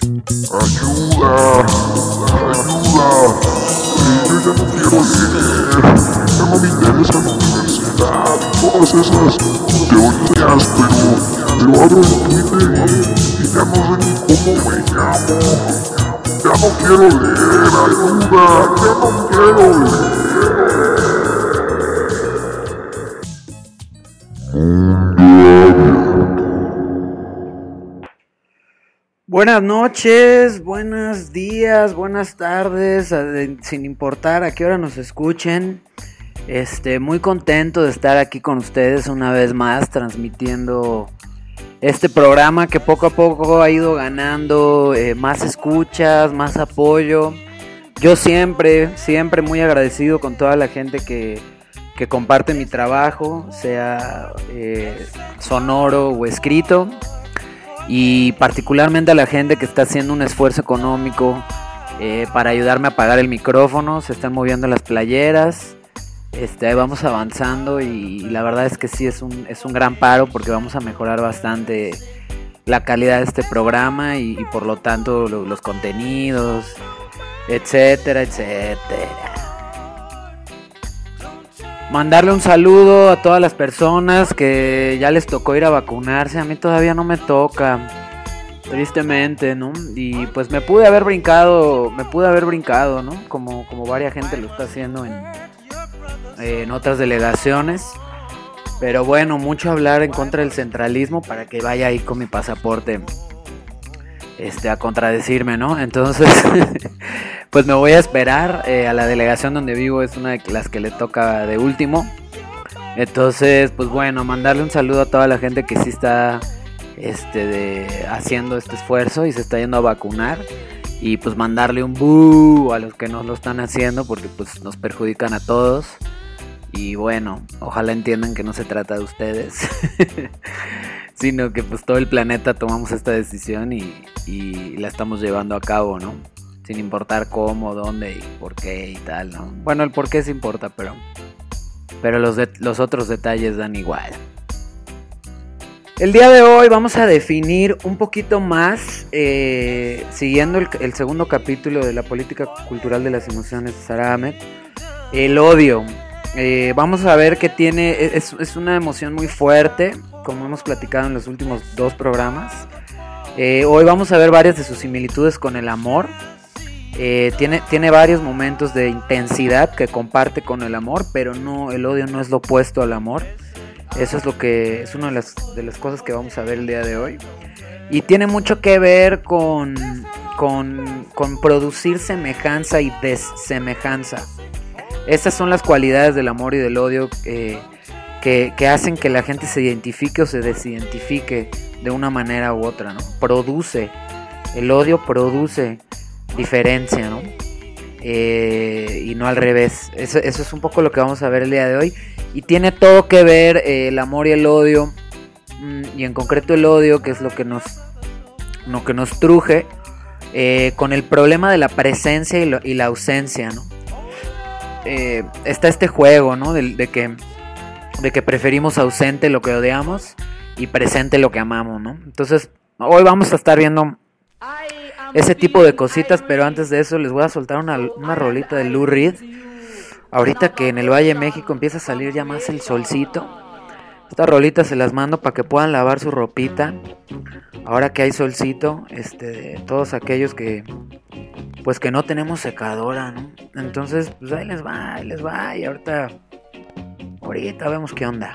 Ayuda, ayuda. Eh, yo ya no quiero leer. Ya no me interesa la universidad. Todas esas teorías, pero, pero abro el Twitter y, y ya no sé ni cómo me llamo. Ya no quiero leer, ayuda. Ya no quiero leer. Buenas noches, buenos días, buenas tardes, sin importar a qué hora nos escuchen. Este, muy contento de estar aquí con ustedes una vez más transmitiendo este programa que poco a poco ha ido ganando eh, más escuchas, más apoyo. Yo siempre, siempre muy agradecido con toda la gente que, que comparte mi trabajo, sea eh, sonoro o escrito y particularmente a la gente que está haciendo un esfuerzo económico eh, para ayudarme a pagar el micrófono, se están moviendo las playeras, este, vamos avanzando y, la verdad es que sí es un, es un gran paro porque vamos a mejorar bastante la calidad de este programa y, por lo tanto lo- los contenidos, etcétera, etcétera. Mandarle un saludo a todas las personas que ya les tocó ir a vacunarse. A mí todavía no me toca. Tristemente, ¿no? Y pues me pude haber brincado, me pude haber brincado, ¿no? Como, como varias gente lo está haciendo en, en otras delegaciones. Pero bueno, mucho hablar en contra del centralismo para que vaya ahí con mi pasaporte este, a contradecirme, ¿no? Entonces, pues me voy a esperar eh, a la delegación donde vivo, es una de las que le toca de último. Entonces, pues bueno, mandarle un saludo a toda la gente que sí está este, de, haciendo este esfuerzo y se está yendo a vacunar. Y pues mandarle un boo a los que no lo están haciendo porque pues nos perjudican a todos. Y bueno, ojalá entiendan que no se trata de ustedes, sino que pues todo el planeta tomamos esta decisión y, y la estamos llevando a cabo, ¿no? Sin importar cómo, dónde y por qué y tal, ¿no? Bueno, el por qué sí importa, pero, pero los, de- los otros detalles dan igual. El día de hoy vamos a definir un poquito más, eh, siguiendo el, el segundo capítulo de la política cultural de las emociones de Sara Ahmed, el odio. Eh, vamos a ver que tiene, es, es una emoción muy fuerte, como hemos platicado en los últimos dos programas. Eh, hoy vamos a ver varias de sus similitudes con el amor. Eh, tiene, tiene varios momentos de intensidad que comparte con el amor, pero no, el odio no es lo opuesto al amor. Eso es lo que es una de las, de las cosas que vamos a ver el día de hoy. Y tiene mucho que ver con, con, con producir semejanza y desemejanza. Estas son las cualidades del amor y del odio eh, que, que hacen que la gente se identifique o se desidentifique de una manera u otra, ¿no? Produce, el odio produce diferencia, ¿no? Eh, y no al revés. Eso, es un poco lo que vamos a ver el día de hoy. Y tiene todo que ver eh, el amor y el odio, mm, y en concreto el odio, que es lo que nos, lo que nos truje, eh, con el problema de la presencia y, y la ausencia, ¿no? Eh, está este juego, ¿no? De, de que, de que preferimos ausente lo que odiamos y presente lo que amamos, ¿no? Entonces, hoy vamos a estar viendo ese tipo de cositas, pero antes de eso les voy a soltar una, una rolita de Lou Reed. Ahorita que en el Valle de México empieza a salir ya más el solcito. Estas rolitas se las mando para que puedan lavar su ropita. Ahora que hay solcito, este, todos aquellos que pues que no tenemos secadora, ¿no? Entonces, pues ahí les va, ahí les va y ahorita ahorita vemos qué onda.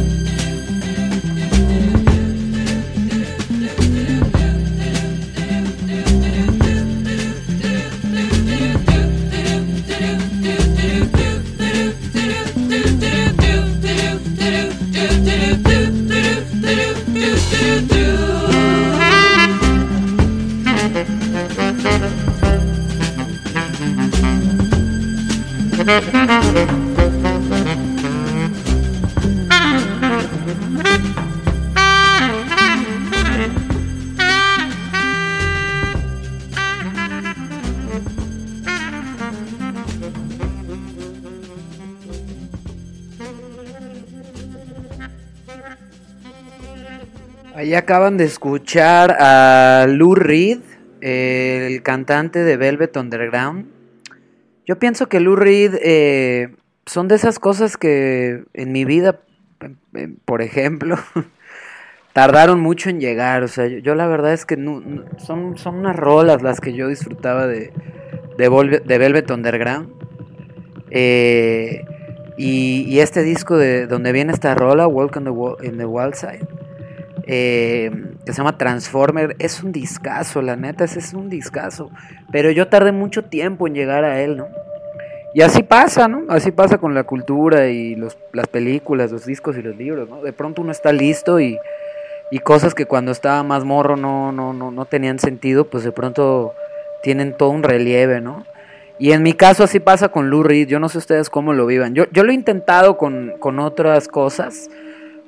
acaban de escuchar a Lou Reed, el cantante de Velvet Underground. Yo pienso que Lou Reed eh, son de esas cosas que en mi vida, eh, por ejemplo, tardaron mucho en llegar. O sea, yo, la verdad es que son, son unas rolas las que yo disfrutaba de, de, Velvet Underground. Eh, y, este disco de donde viene esta rola, Walk on the, in the Wild Side, eh, que se llama Transformer, es un discazo, la neta, ese es un discazo. Pero yo tardé mucho tiempo en llegar a él, ¿no? Y así pasa, ¿no? Así pasa con la cultura y los, las películas, los discos y los libros, ¿no? De pronto uno está listo y, y cosas que cuando estaba más morro no, no, no, no tenían sentido, pues de pronto tienen todo un relieve, ¿no? Y en mi caso así pasa con Lou Reed, yo no sé ustedes cómo lo vivan. Yo, yo lo he intentado con, con otras cosas,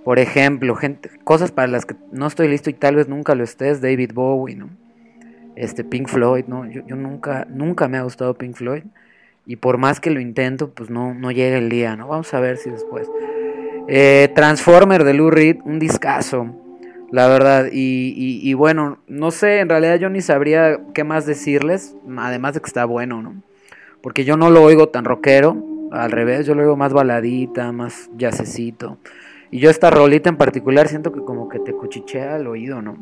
por ejemplo, gente, cosas para las que no estoy listo y tal vez nunca lo estés, David Bowie, ¿no? Este Pink Floyd, ¿no? Yo, nunca, nunca me ha gustado Pink Floyd. Y por más que lo intento, pues no, no llega el día, ¿no? Vamos a ver si después. Eh, Transformer de Lou Reed, un discazo, la verdad. Y, y- bueno, no sé, en realidad yo ni sabría qué más decirles, además de que está bueno, ¿no? Porque yo no lo oigo tan rockero, al revés, yo lo oigo más baladita, más jazzecito. Y yo esta rolita en particular siento que como que te cuchichea el oído, ¿no?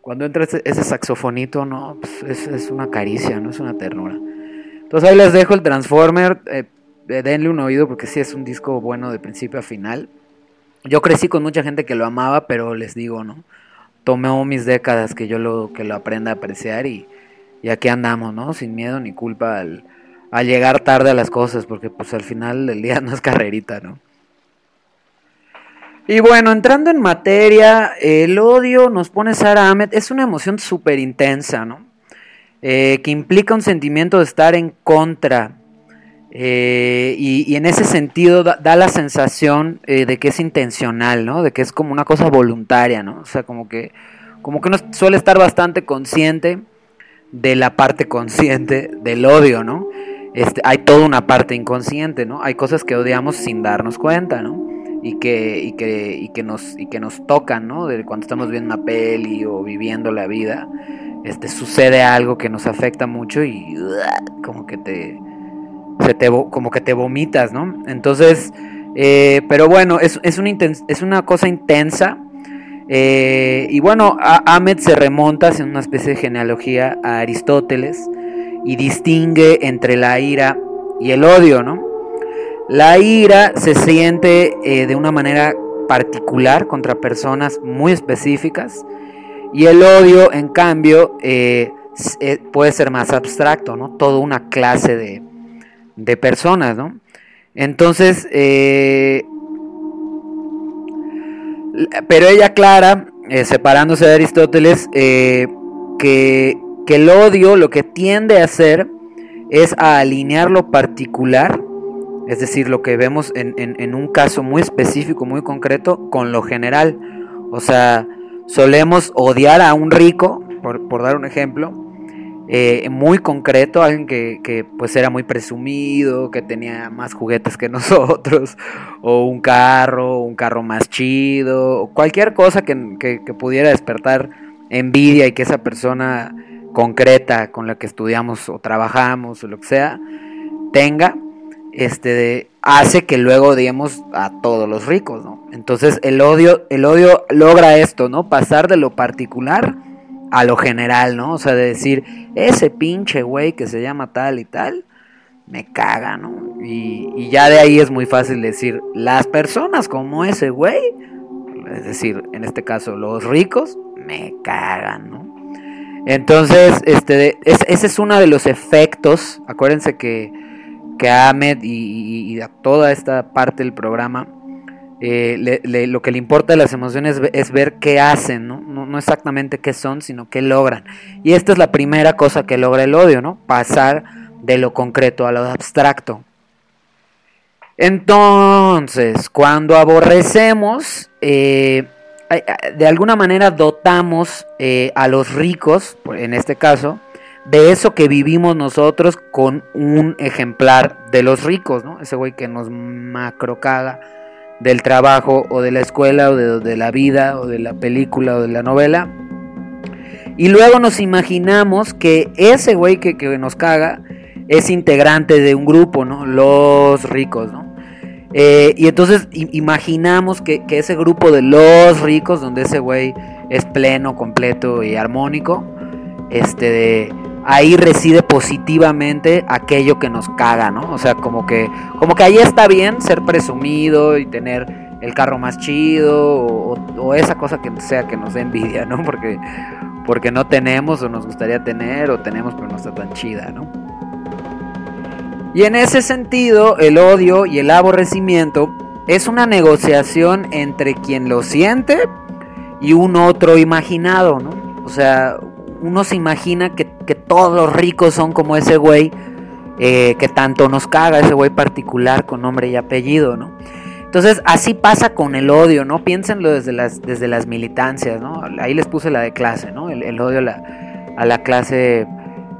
Cuando entra ese, saxofonito, no, pues es, es una caricia, no es una ternura. Entonces ahí les dejo el Transformer, eh, eh, denle un oído porque sí es un disco bueno de principio a final. Yo crecí con mucha gente que lo amaba, pero les digo, ¿no? tomó mis décadas que yo lo, que lo aprenda a apreciar y, y aquí andamos, ¿no? Sin miedo ni culpa al, al llegar tarde a las cosas, porque pues al final del día no es carrerita, ¿no? Y bueno, entrando en materia, el odio nos pone Sara Ahmed, es una emoción súper intensa, ¿no? Eh, que implica un sentimiento de estar en contra. Eh, y, en ese sentido da, la sensación eh, de que es intencional, ¿no? De que es como una cosa voluntaria, ¿no? O sea, como que, como que uno suele estar bastante consciente de la parte consciente del odio, ¿no? Este, hay toda una parte inconsciente, ¿no? Hay cosas que odiamos sin darnos cuenta, ¿no? Y que, y que, y que, nos, y que nos tocan, ¿no? De cuando estamos viendo una peli o viviendo la vida, este, sucede algo que nos afecta mucho y como que te, se te, como que te vomitas, ¿no? Entonces, eh, pero bueno, es, es, una es una cosa intensa. Eh, y bueno, Ahmed se remonta, hace una especie de genealogía a Aristóteles y distingue entre la ira y el odio, ¿no? La ira se siente eh, de una manera particular contra personas muy específicas y el odio, en cambio, eh, eh, puede ser más abstracto, ¿no? Toda una clase de, de personas, ¿no? Entonces, pero ella aclara, separándose de Aristóteles, que que el odio lo que tiende a hacer es a alinear lo particular, es decir, lo que vemos en, un caso muy específico, muy concreto, con lo general. O sea, solemos odiar a un rico, por, dar un ejemplo, eh, muy concreto, alguien que, pues era muy presumido, que tenía más juguetes que nosotros, o un carro, un carro más chido, o cualquier cosa que, que pudiera despertar envidia y que esa persona concreta con la que estudiamos o trabajamos o lo que sea, tenga, este, hace que luego odiemos a todos los ricos, ¿no? Entonces el odio, el odio logra esto, ¿no? Pasar de lo particular a lo general, ¿no? O sea, de decir, ese pinche güey que se llama tal y tal, me caga, ¿no? Y, ya de ahí es muy fácil decir, las personas como ese güey, es decir, en este caso los ricos, me cagan, ¿no? Entonces, este, ese es uno de los efectos. Acuérdense que, que a Ahmed y, a toda esta parte del programa, eh, lo que le importa de las emociones es, ver qué hacen, ¿no? ¿no? exactamente qué son, sino qué logran. Y esta es la primera cosa que logra el odio, ¿no? Pasar de lo concreto a lo abstracto. Entonces, cuando aborrecemos, eh, de alguna manera dotamos eh, a los ricos, en este caso, de eso que vivimos nosotros con un ejemplar de los ricos, ¿no? Ese güey que nos macrocaga del trabajo o de la escuela o de, la vida o de la película o de la novela. Y luego nos imaginamos que ese güey que, que nos caga es integrante de un grupo, ¿no? Los ricos, ¿no? Eh, y entonces imaginamos que, ese grupo de los ricos, donde ese güey es pleno, completo y armónico, este, ahí reside positivamente aquello que nos caga, ¿no? O sea, como que, como que ahí está bien ser presumido y tener el carro más chido o, esa cosa que sea que nos dé envidia, ¿no? Porque, porque no tenemos o nos gustaría tener o tenemos pero no está tan chida, ¿no? Y en ese sentido, el odio y el aborrecimiento es una negociación entre quien lo siente y un otro imaginado, ¿no? O sea, uno se imagina que, todos los ricos son como ese güey eh, que tanto nos caga, ese güey particular con nombre y apellido, ¿no? Entonces, así pasa con el odio, ¿no? Piénsenlo desde las, desde las militancias, ¿no? Ahí les puse la de clase, ¿no? El, odio a la, a la clase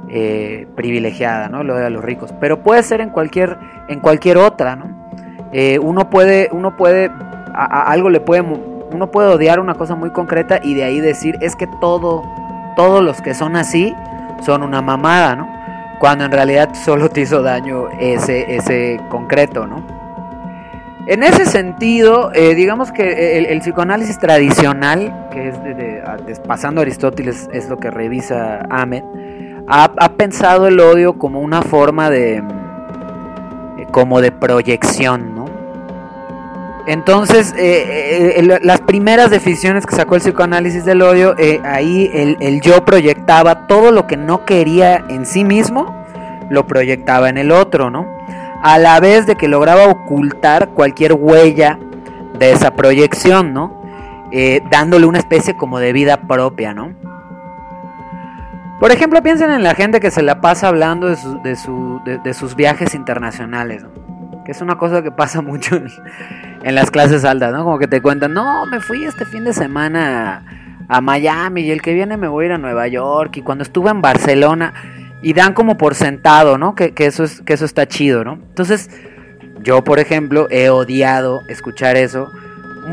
eh, privilegiada, ¿no? Lo de los ricos. Pero puede ser en cualquier, en cualquier otra, ¿no? Eh, uno puede, uno puede, a, algo le puede, uno puede odiar una cosa muy concreta y de ahí decir es que todo, todos los que son así son una mamada, ¿no? Cuando en realidad solo te hizo daño ese, ese concreto, ¿no? En ese sentido, eh, digamos que el, psicoanálisis tradicional, que es pasando a Aristóteles, es lo que revisa Ahmed, ha, pensado el odio como una forma de como de proyección, ¿no? Entonces, eh, eh, las primeras definiciones que sacó el psicoanálisis del odio, eh, ahí el, yo proyectaba todo lo que no quería en sí mismo, lo proyectaba en el otro, ¿no? A la vez de que lograba ocultar cualquier huella de esa proyección, ¿no? dándole una especie como de vida propia, ¿no? Por ejemplo, piensen en la gente que se la pasa hablando de, de, de sus viajes internacionales, ¿no? Que es una cosa que pasa mucho en, las clases altas, ¿no? Como que te cuentan, no, me fui este fin de semana a, Miami y el que viene me voy a ir a Nueva York y cuando estuve en Barcelona y dan como por sentado, ¿no? Que, eso, es, que eso está chido, ¿no? Entonces, yo, por ejemplo, he odiado escuchar eso,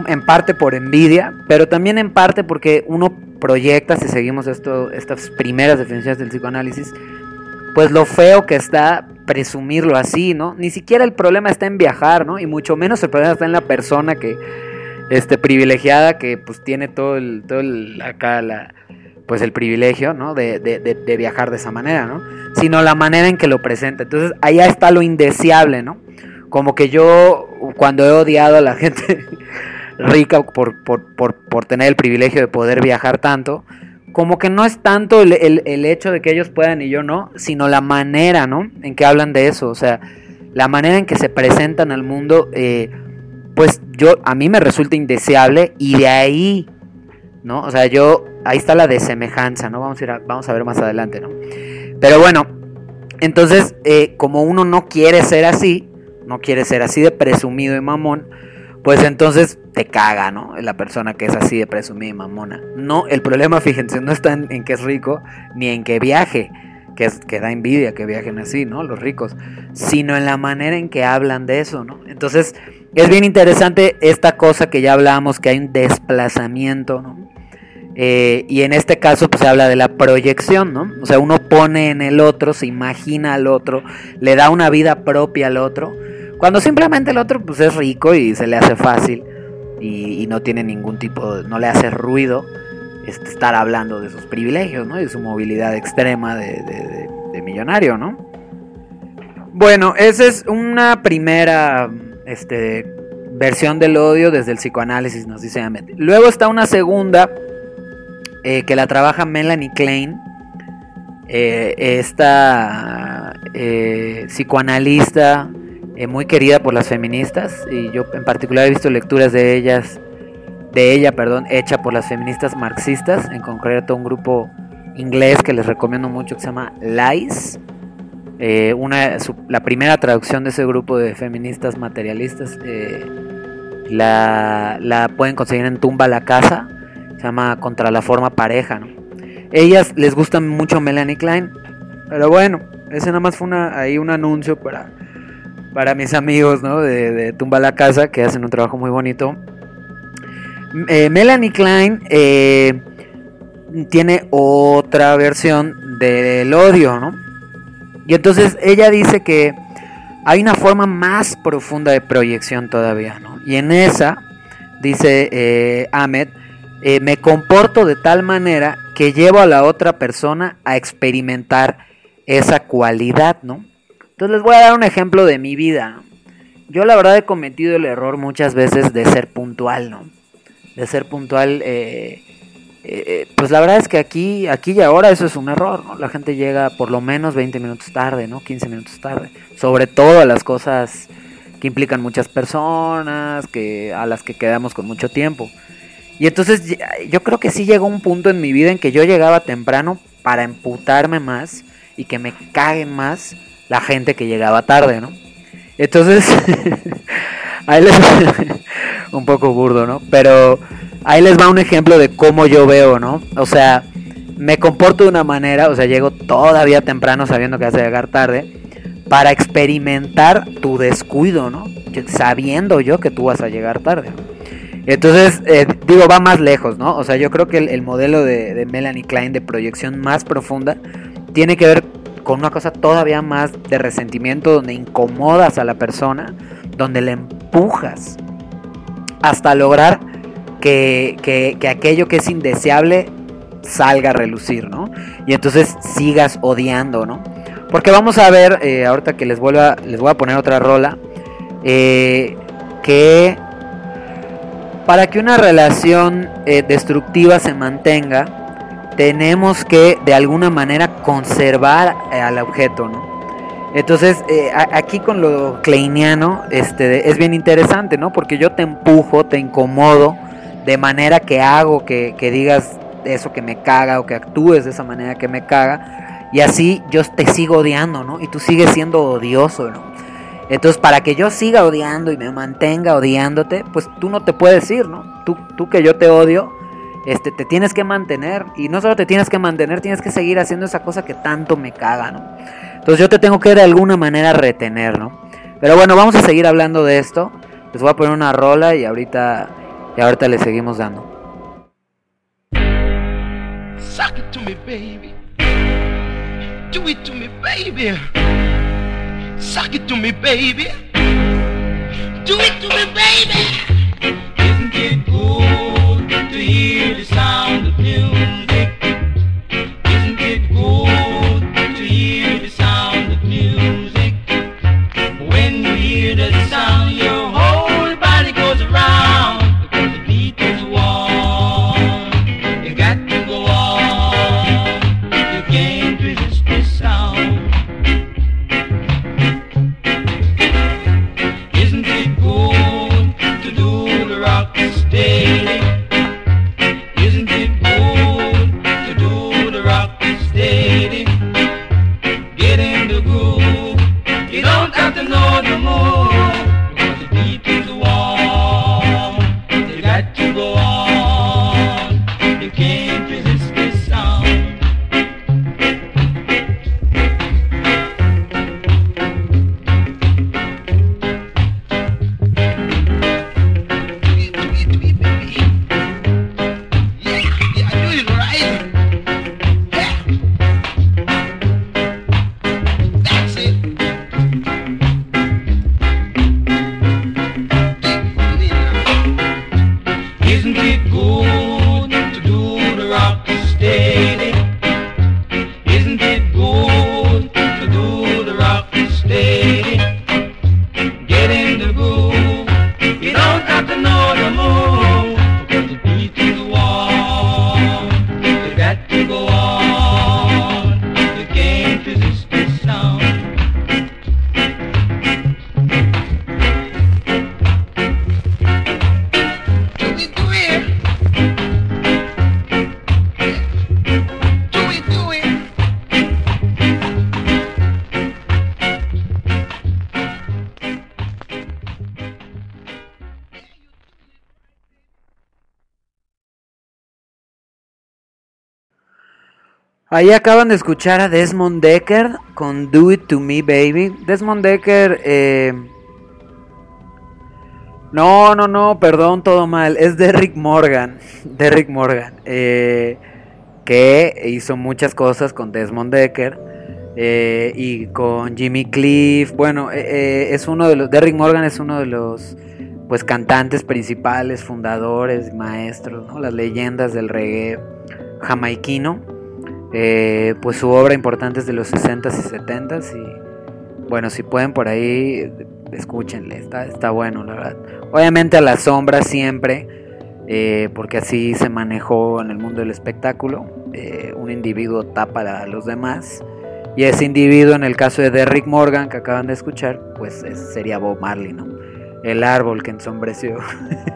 en parte por envidia, pero también en parte porque uno proyecta, si seguimos esto, estas primeras definiciones del psicoanálisis, pues lo feo que está presumirlo así, ¿no? Ni siquiera el problema está en viajar, ¿no? Y mucho menos el problema está en la persona que, este, privilegiada, que pues tiene todo el, todo el, acá la, pues el privilegio, ¿no? De, de, de, viajar de esa manera, ¿no? Sino la manera en que lo presenta. Entonces, allá está lo indeseable, ¿no? Como que yo, cuando he odiado a la gente rica por, por, por, por tener el privilegio de poder viajar tanto, como que no es tanto el, hecho de que ellos puedan y yo no, sino la manera, ¿no? En que hablan de eso, o sea, la manera en que se presentan al mundo, eh, pues yo, a mí me resulta indeseable y de ahí, ¿no? O sea, yo, ahí está la desemejanza, ¿no? Vamos a, ir vamos a ver más adelante, ¿no? Pero bueno, entonces, eh, como uno no quiere ser así, no quiere ser así de presumido y mamón, pues entonces te caga, ¿no? La persona que es así de presumida y mamona. No, el problema, fíjense, no está en, que es rico, ni en que viaje, que, es, que da envidia que viajen así, ¿no? Los ricos, sino en la manera en que hablan de eso, ¿no? Entonces, es bien interesante esta cosa que ya hablábamos, que hay un desplazamiento, ¿no? Eh, y en este caso, pues se habla de la proyección, ¿no? O sea, uno pone en el otro, se imagina al otro, le da una vida propia al otro cuando simplemente el otro pues es rico y se le hace fácil y, no tiene ningún tipo, de, no le hace ruido este, estar hablando de sus privilegios, ¿no? Y su movilidad extrema de, millonario, ¿no? Bueno, esa es una primera este, versión del odio desde el psicoanálisis, nos dice Ahmed. Luego está una segunda eh, que la trabaja Melanie Klein, eh, esta eh, psicoanalista eh, muy querida por las feministas y yo en particular he visto lecturas de ellas, de ella, perdón, hecha por las feministas marxistas, en concreto un grupo inglés que les recomiendo mucho que se llama Lies. Eh, una, la primera traducción de ese grupo de feministas materialistas eh, la, la, pueden conseguir en Tumba la Casa, se llama Contra la Forma Pareja. ¿no? Ellas les gusta mucho Melanie Klein, pero bueno, ese nada más fue una, ahí un anuncio para para mis amigos ¿no? de, Tumba la Casa, que hacen un trabajo muy bonito. Eh, Melanie Klein eh, tiene otra versión del odio, ¿no? Y entonces ella dice que hay una forma más profunda de proyección todavía, ¿no? Y en esa, dice eh, Ahmed, me comporto de tal manera que llevo a la otra persona a experimentar esa cualidad, ¿no? Entonces les voy a dar un ejemplo de mi vida. Yo la verdad he cometido el error muchas veces de ser puntual, ¿no? De ser puntual, eh, eh, pues la verdad es que aquí, aquí y ahora eso es un error, ¿no? La gente llega por lo menos 20 minutos tarde, ¿no? 15 minutos tarde. Sobre todo a las cosas que implican muchas personas, que, a las que quedamos con mucho tiempo. Y entonces yo creo que sí llegó un punto en mi vida en que yo llegaba temprano para emputarme más y que me caguen más la gente que llegaba tarde, ¿no? Entonces, ahí les un poco burdo, ¿no? Pero ahí les va un ejemplo de cómo yo veo, ¿no? O sea, me comporto de una manera, o sea, llego todavía temprano sabiendo que vas a llegar tarde, para experimentar tu descuido, ¿no? Sabiendo yo que tú vas a llegar tarde. Entonces, eh, digo, va más lejos, ¿no? O sea, yo creo que el, modelo de, de Melanie Klein de proyección más profunda tiene que ver con una cosa todavía más de resentimiento, donde incomodas a la persona, donde le empujas hasta lograr que, aquello que es indeseable salga a relucir, ¿no? Y entonces sigas odiando, ¿no? Porque vamos a ver, eh, ahorita que les vuelva, les voy a poner otra rola, eh, que para que una relación eh, destructiva se mantenga, tenemos que de alguna manera conservar eh, al objeto, ¿no? Entonces, eh, aquí con lo kleiniano este, es bien interesante, ¿no? Porque yo te empujo, te incomodo, de manera que hago que, que digas eso que me caga o que actúes de esa manera que me caga. Y así yo te sigo odiando, ¿no? Y tú sigues siendo odioso, ¿no? Entonces, para que yo siga odiando y me mantenga odiándote, pues tú no te puedes ir, ¿no? Tú, tú que yo te odio, este, te tienes que mantener. Y no solo te tienes que mantener, tienes que seguir haciendo esa cosa que tanto me caga, ¿no? Entonces yo te tengo que de alguna manera retener, ¿no? Pero bueno, vamos a seguir hablando de esto. Les voy a poner una rola y ahorita, y ahorita le seguimos dando. Suck it to me, baby. Do it to me, baby. Suck it to me, baby. Do it to me, baby. Sound of music? Ahí acaban de escuchar a Desmond Decker con Do It To Me Baby. Desmond Decker, eh... no, no, no, perdón, todo mal. Es Derrick Morgan. Derrick Morgan. eh, que hizo muchas cosas con Desmond Decker. eh, y con Jimmy Cliff. Bueno, es uno de los. Derrick Morgan es uno de los pues cantantes principales, fundadores, maestros, ¿no? las leyendas del reggae jamaiquino. Eh, pues su obra importante es de los 60s y 70s y bueno, si pueden por ahí, escúchenle, está, está bueno, la verdad. Obviamente a la sombra siempre, eh, porque así se manejó en el mundo del espectáculo. eh, un individuo tapa a los demás. Y ese individuo, en el caso de Derrick Morgan, que acaban de escuchar, pues es- sería Bob Marley, ¿no? El árbol que ensombreció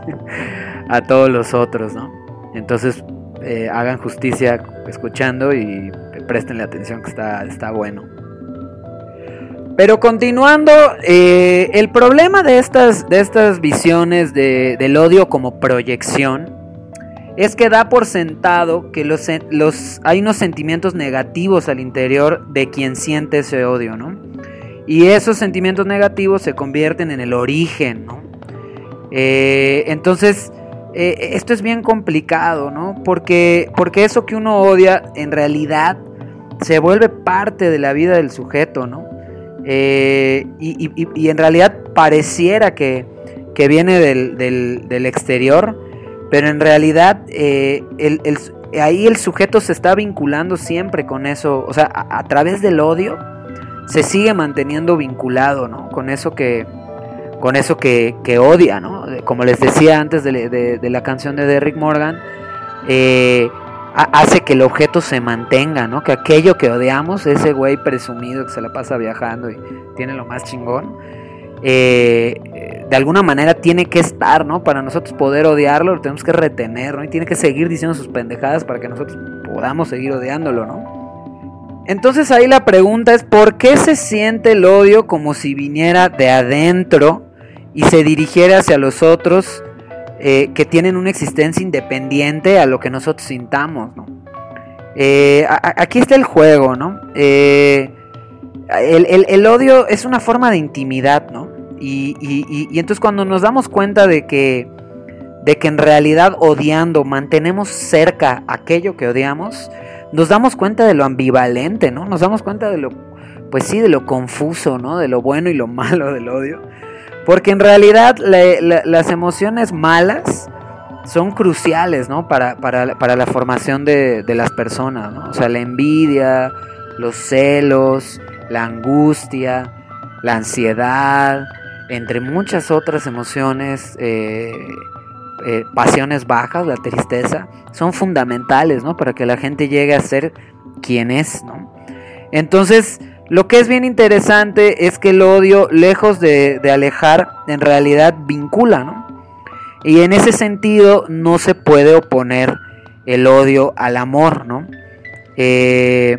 a todos los otros, ¿no? Entonces, eh, hagan justicia escuchando y prestenle atención que está, está bueno. Pero continuando, eh, el problema de estas, de estas visiones de- del odio como proyección es que da por sentado que los, los, hay unos sentimientos negativos al interior de quien siente ese odio, ¿no? Y esos sentimientos negativos se convierten en el origen, ¿no? Eh, entonces, eh, esto es bien complicado, ¿no? Porque, porque eso que uno odia en realidad se vuelve parte de la vida del sujeto, ¿no? Eh, y, en realidad pareciera que, que viene del, del- exterior, pero en realidad eh, ahí el sujeto se está vinculando siempre con eso, o sea, a través del odio se sigue manteniendo vinculado, ¿no? Con eso que, con eso que, odia, ¿no? Como les decía antes de, la canción de Derrick Morgan, eh, hace que el objeto se mantenga, ¿no? Que aquello que odiamos, ese güey presumido que se la pasa viajando y tiene lo más chingón, eh, de alguna manera tiene que estar, ¿no? Para nosotros poder odiarlo, lo tenemos que retener, ¿no? Y tiene que seguir diciendo sus pendejadas para que nosotros podamos seguir odiándolo, ¿no? Entonces ahí la pregunta es, ¿por qué se siente el odio como si viniera de adentro y se dirigiera hacia los otros eh, que tienen una existencia independiente a lo que nosotros sintamos, ¿no? Eh, aquí está el juego, ¿no? Eh, el, odio es una forma de intimidad, ¿no? Y, y, entonces cuando nos damos cuenta de que, de que en realidad odiando mantenemos cerca aquello que odiamos, nos damos cuenta de lo ambivalente, ¿no? Nos damos cuenta de lo, pues sí, de lo confuso, ¿no? De lo bueno y lo malo del odio. Porque en realidad las emociones malas son cruciales, ¿no? Para, la formación de, de, las personas, ¿no? O sea, la envidia, los celos, la angustia, la ansiedad, entre muchas otras emociones, eh, eh, pasiones bajas, la tristeza, son fundamentales, ¿no? Para que la gente llegue a ser quien es, ¿no? Entonces, lo que es bien interesante es que el odio, lejos de, alejar, en realidad vincula, ¿no? Y en ese sentido no se puede oponer el odio al amor, ¿no? Eh,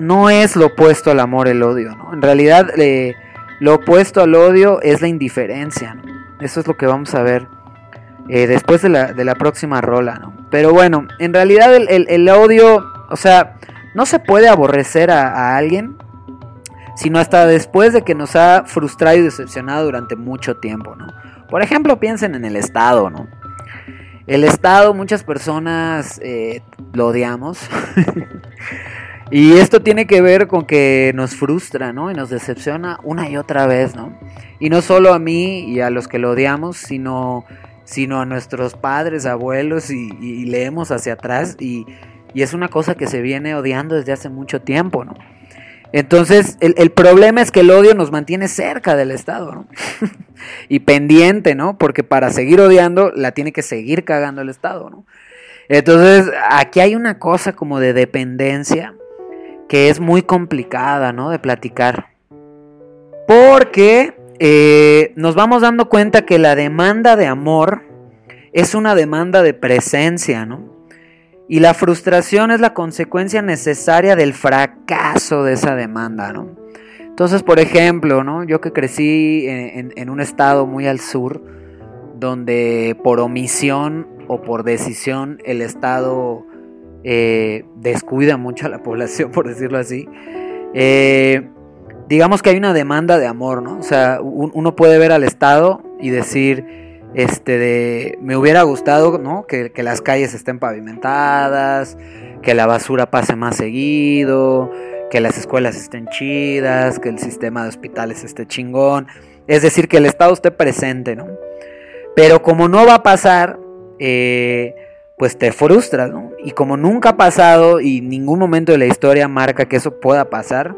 no es lo opuesto al amor el odio, ¿no? En realidad eh, lo opuesto al odio es la indiferencia, ¿no? Eso es lo que vamos a ver eh, después de la, próxima rola, ¿no? Pero bueno, en realidad el, odio, o sea, no se puede aborrecer a, alguien, sino hasta después de que nos ha frustrado y decepcionado durante mucho tiempo, ¿no? Por ejemplo, piensen en el Estado, ¿no? El Estado, muchas personas eh, lo odiamos. Y esto tiene que ver con que nos frustra, ¿no? Y nos decepciona una y otra vez, ¿no? Y no solo a mí y a los que lo odiamos, sino, sino a nuestros padres, abuelos y, leemos hacia atrás y, es una cosa que se viene odiando desde hace mucho tiempo, ¿no? Entonces, el, el, problema es que el odio nos mantiene cerca del Estado, ¿no? y pendiente, ¿no? Porque para seguir odiando, la tiene que seguir cagando el Estado, ¿no? Entonces, aquí hay una cosa como de dependencia que es muy complicada, ¿no? De platicar. Porque eh, nos vamos dando cuenta que la demanda de amor es una demanda de presencia, ¿no? Y la frustración es la consecuencia necesaria del fracaso de esa demanda, ¿no? Entonces, por ejemplo, ¿no? Yo que crecí en, un estado muy al sur, donde por omisión o por decisión el Estado eh, descuida mucho a la población, por decirlo así. Eh, digamos que hay una demanda de amor, ¿no? O sea, uno puede ver al Estado y decir, este, de, me hubiera gustado, ¿no? Que, las calles estén pavimentadas, que la basura pase más seguido, que las escuelas estén chidas, que el sistema de hospitales esté chingón. Es decir, que el Estado esté presente, ¿no? Pero como no va a pasar, eh, pues te frustras, ¿no? Y como nunca ha pasado y ningún momento de la historia marca que eso pueda pasar,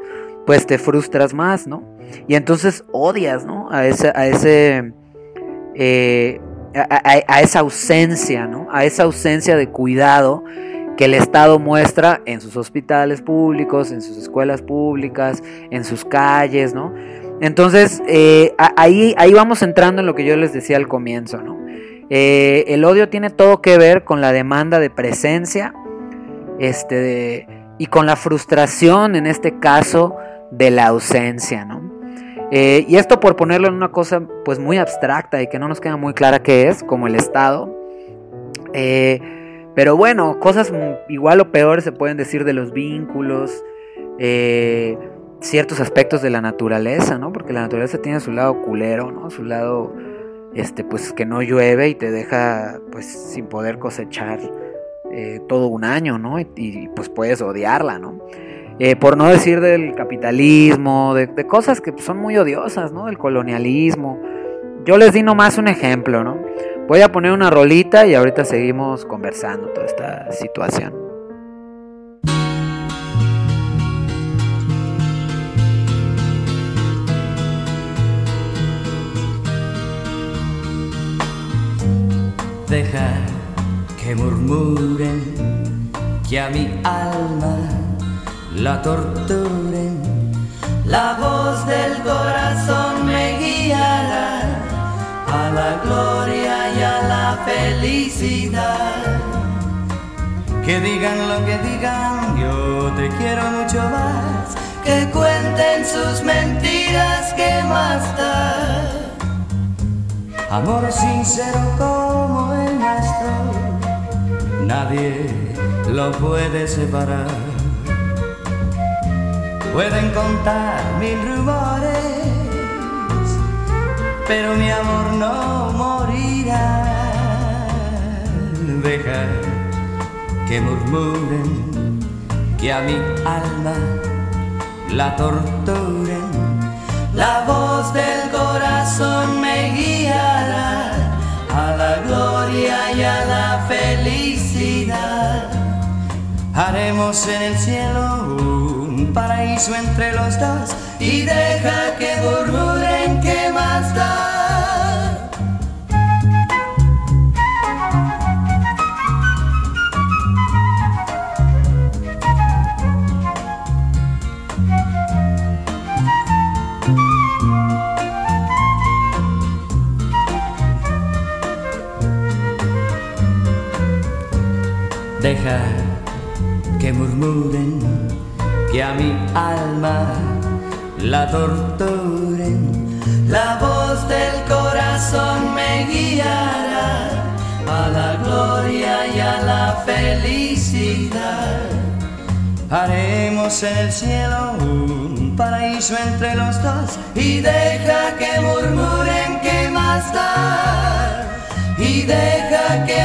pues te frustras más, ¿no? Y entonces odias, ¿no? A ese, a ese, eh, a, esa ausencia, ¿no? A esa ausencia de cuidado que el Estado muestra en sus hospitales públicos, en sus escuelas públicas, en sus calles, ¿no? Entonces, eh, ahí, ahí vamos entrando en lo que yo les decía al comienzo, ¿no? Eh, el odio tiene todo que ver con la demanda de presencia este, y con la frustración, en este caso, de la ausencia, ¿no? Eh, y esto por ponerlo en una cosa pues muy abstracta y que no nos queda muy clara qué es, como el Estado. Eh, pero bueno, cosas igual o peores se pueden decir de los vínculos, ciertos aspectos de la naturaleza, ¿no? Porque la naturaleza tiene su lado culero, ¿no? Su lado este, pues que no llueve y te deja pues sin poder cosechar eh, todo un año, ¿no? Y, pues puedes odiarla, ¿no? Eh, por no decir del capitalismo, de, de, cosas que son muy odiosas, ¿no? Del colonialismo. Yo les di nomás un ejemplo, ¿no? Voy a poner una rolita y ahorita seguimos conversando toda esta situación. Deja que murmuren que a mi alma la torturen. La voz del corazón me guiará a la gloria y a la felicidad. Que digan lo que digan, yo te quiero mucho más. Que cuenten sus mentiras, que más da? Amor sincero como el nuestro, nadie lo puede separar. Pueden contar mil rumores, pero mi amor no morirá. Deja que murmuren que a mi alma la torturen. La voz del corazón me guiará a la gloria y a la felicidad. Haremos en el cielo paraíso entre los dos y deja que murmuren que más da. Deja que murmuren, que a mi alma la torturen. La voz del corazón me guiará a la gloria y a la felicidad. Haremos en el cielo un paraíso entre los dos y deja que murmuren que más da. Y deja que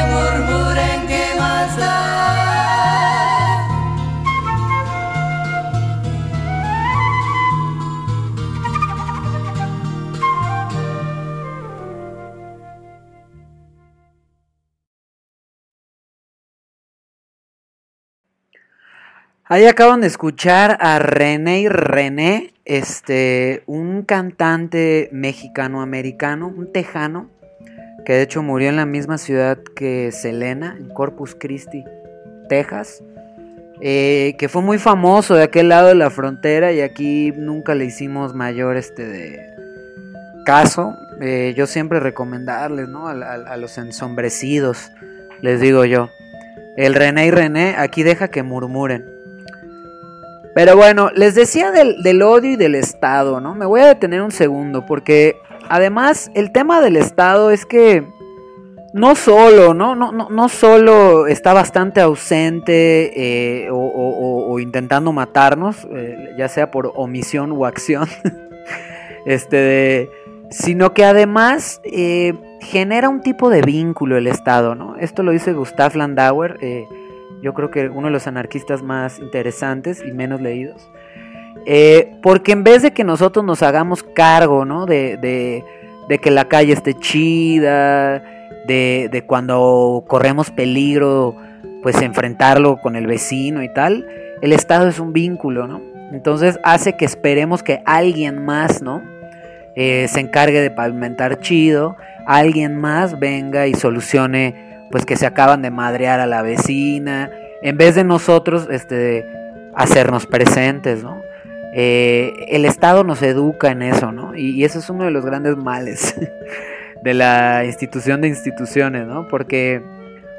Ahí acaban de escuchar a René y René, este, un cantante mexicano-americano, un tejano, que de hecho murió en la misma ciudad que Selena, en Corpus Christi, Texas, eh, que fue muy famoso de aquel lado de la frontera y aquí nunca le hicimos mayor este de caso. Eh, yo siempre recomendarles, ¿no? A, a- los ensombrecidos, les digo yo. El René y René, aquí deja que murmuren. Pero bueno, les decía del, del odio y del Estado, ¿no? Me voy a detener un segundo, porque además el tema del Estado es que no solo, ¿no? No, no, no solo está bastante ausente eh, o, o- o- o intentando matarnos, eh, ya sea por omisión u acción, este, de- sino que además eh, genera un tipo de vínculo el Estado, ¿no? Esto lo dice Gustav Landauer, yo creo que uno de los anarquistas más interesantes y menos leídos. Eh, porque en vez de que nosotros nos hagamos cargo, ¿no? De, de- de que la calle esté chida, de, de cuando corremos peligro, pues enfrentarlo con el vecino y tal, el Estado es un vínculo, ¿no? Entonces hace que esperemos que alguien más, ¿no? Eh, se encargue de pavimentar chido, alguien más venga y solucione, pues que se acaban de madrear a la vecina, en vez de nosotros, este, hacernos presentes, ¿no? Eh, el Estado nos educa en eso, ¿no? Y, eso es uno de los grandes males de la institución de instituciones, ¿no? Porque,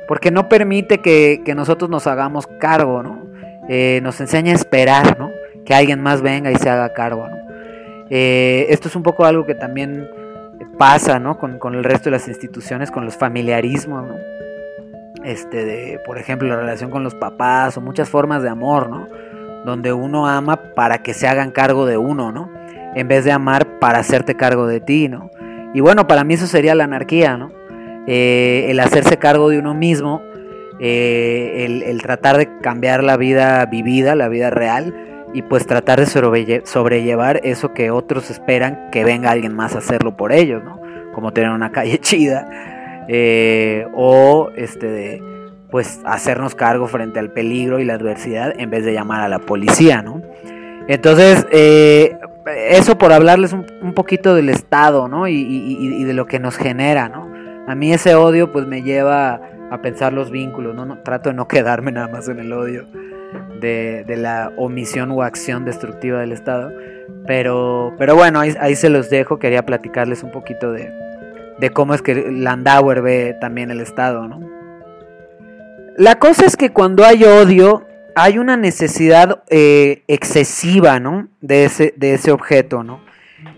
porque no permite que, que nosotros nos hagamos cargo, ¿no? Eh, nos enseña a esperar, ¿no? Que alguien más venga y se haga cargo, ¿no? Eh, esto es un poco algo que también pasa, ¿no? Con, con el resto de las instituciones, con los familiarismos, ¿no? Este, de, por ejemplo, la relación con los papás o muchas formas de amor, ¿no? Donde uno ama para que se hagan cargo de uno, ¿no? En vez de amar para hacerte cargo de ti, ¿no? Y bueno, para mí eso sería la anarquía, ¿no? Eh, el hacerse cargo de uno mismo, eh, el, tratar de cambiar la vida vivida, la vida real, y pues tratar de sobrelle- sobrellevar eso que otros esperan que venga alguien más a hacerlo por ellos, ¿no? Como tener una calle chida, eh, o este de, pues hacernos cargo frente al peligro y la adversidad en vez de llamar a la policía, ¿no? Entonces, eh, eso por hablarles un, poquito del Estado, ¿no? Y, y- y- de lo que nos genera, ¿no? A mí ese odio pues me lleva a pensar los vínculos, ¿no? trato de no quedarme nada más en el odio de, la omisión o acción destructiva del Estado. Pero, pero bueno, ahí, se los dejo, quería platicarles un poquito de, de cómo es que Landauer ve también el Estado, ¿no? La cosa es que cuando hay odio, hay una necesidad eh, excesiva, ¿no? De ese, de ese objeto, ¿no?